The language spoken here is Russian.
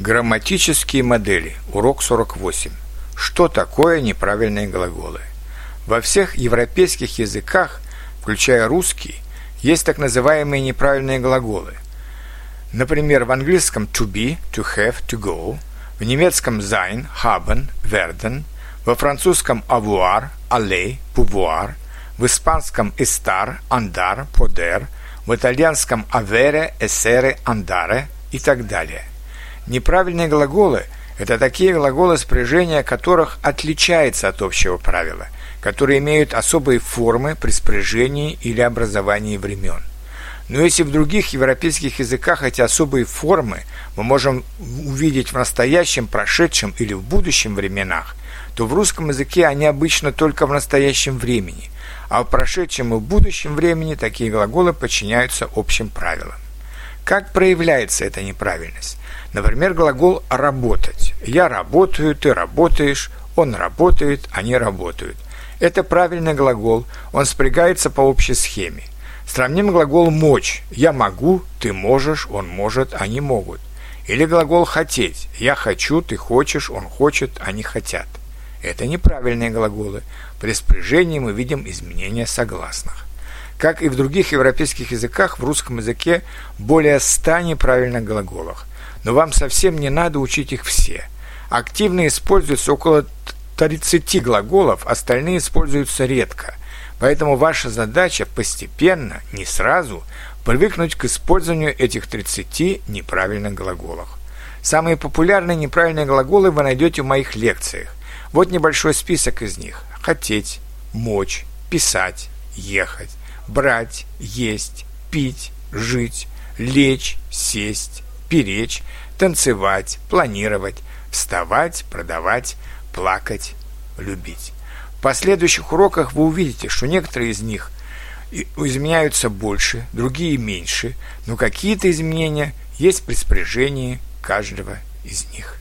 Грамматические модели. Урок 48. Что такое неправильные глаголы? Во всех европейских языках, включая русский, есть так называемые неправильные глаголы. Например, в английском to be, to have, to go, в немецком sein, haben, werden, во французском avoir, aller, pouvoir, в испанском estar, andar, poder, в итальянском avere, essere, andare и так далее. Неправильные глаголы – это такие глаголы, спряжения которых отличается от общего правила, которые имеют особые формы при спряжении или образовании времен. Но если в других европейских языках эти особые формы мы можем увидеть в настоящем, прошедшем или в будущем временах, то в русском языке они обычно только в настоящем времени, а в прошедшем и в будущем времени такие глаголы подчиняются общим правилам. Как проявляется эта неправильность? Например, глагол «работать». Я работаю, ты работаешь, он работает, они работают. Это правильный глагол, он спрягается по общей схеме. Сравним глагол «мочь». Я могу, ты можешь, он может, они могут. Или глагол «хотеть». Я хочу, ты хочешь, он хочет, они хотят. Это неправильные глаголы. При спряжении мы видим изменения согласных. Как и в других европейских языках, в русском языке более ста неправильных глаголов но вам совсем не надо учить их все. Активно используется около 30 глаголов, остальные используются редко. Поэтому ваша задача постепенно, не сразу, привыкнуть к использованию этих 30 неправильных глаголов. Самые популярные неправильные глаголы вы найдете в моих лекциях. Вот небольшой список из них. Хотеть, мочь, писать, ехать, брать, есть, пить, жить, лечь, сесть, перечь, танцевать, планировать, вставать, продавать, плакать, любить. В последующих уроках вы увидите, что некоторые из них изменяются больше, другие меньше, но какие-то изменения есть при спряжении каждого из них.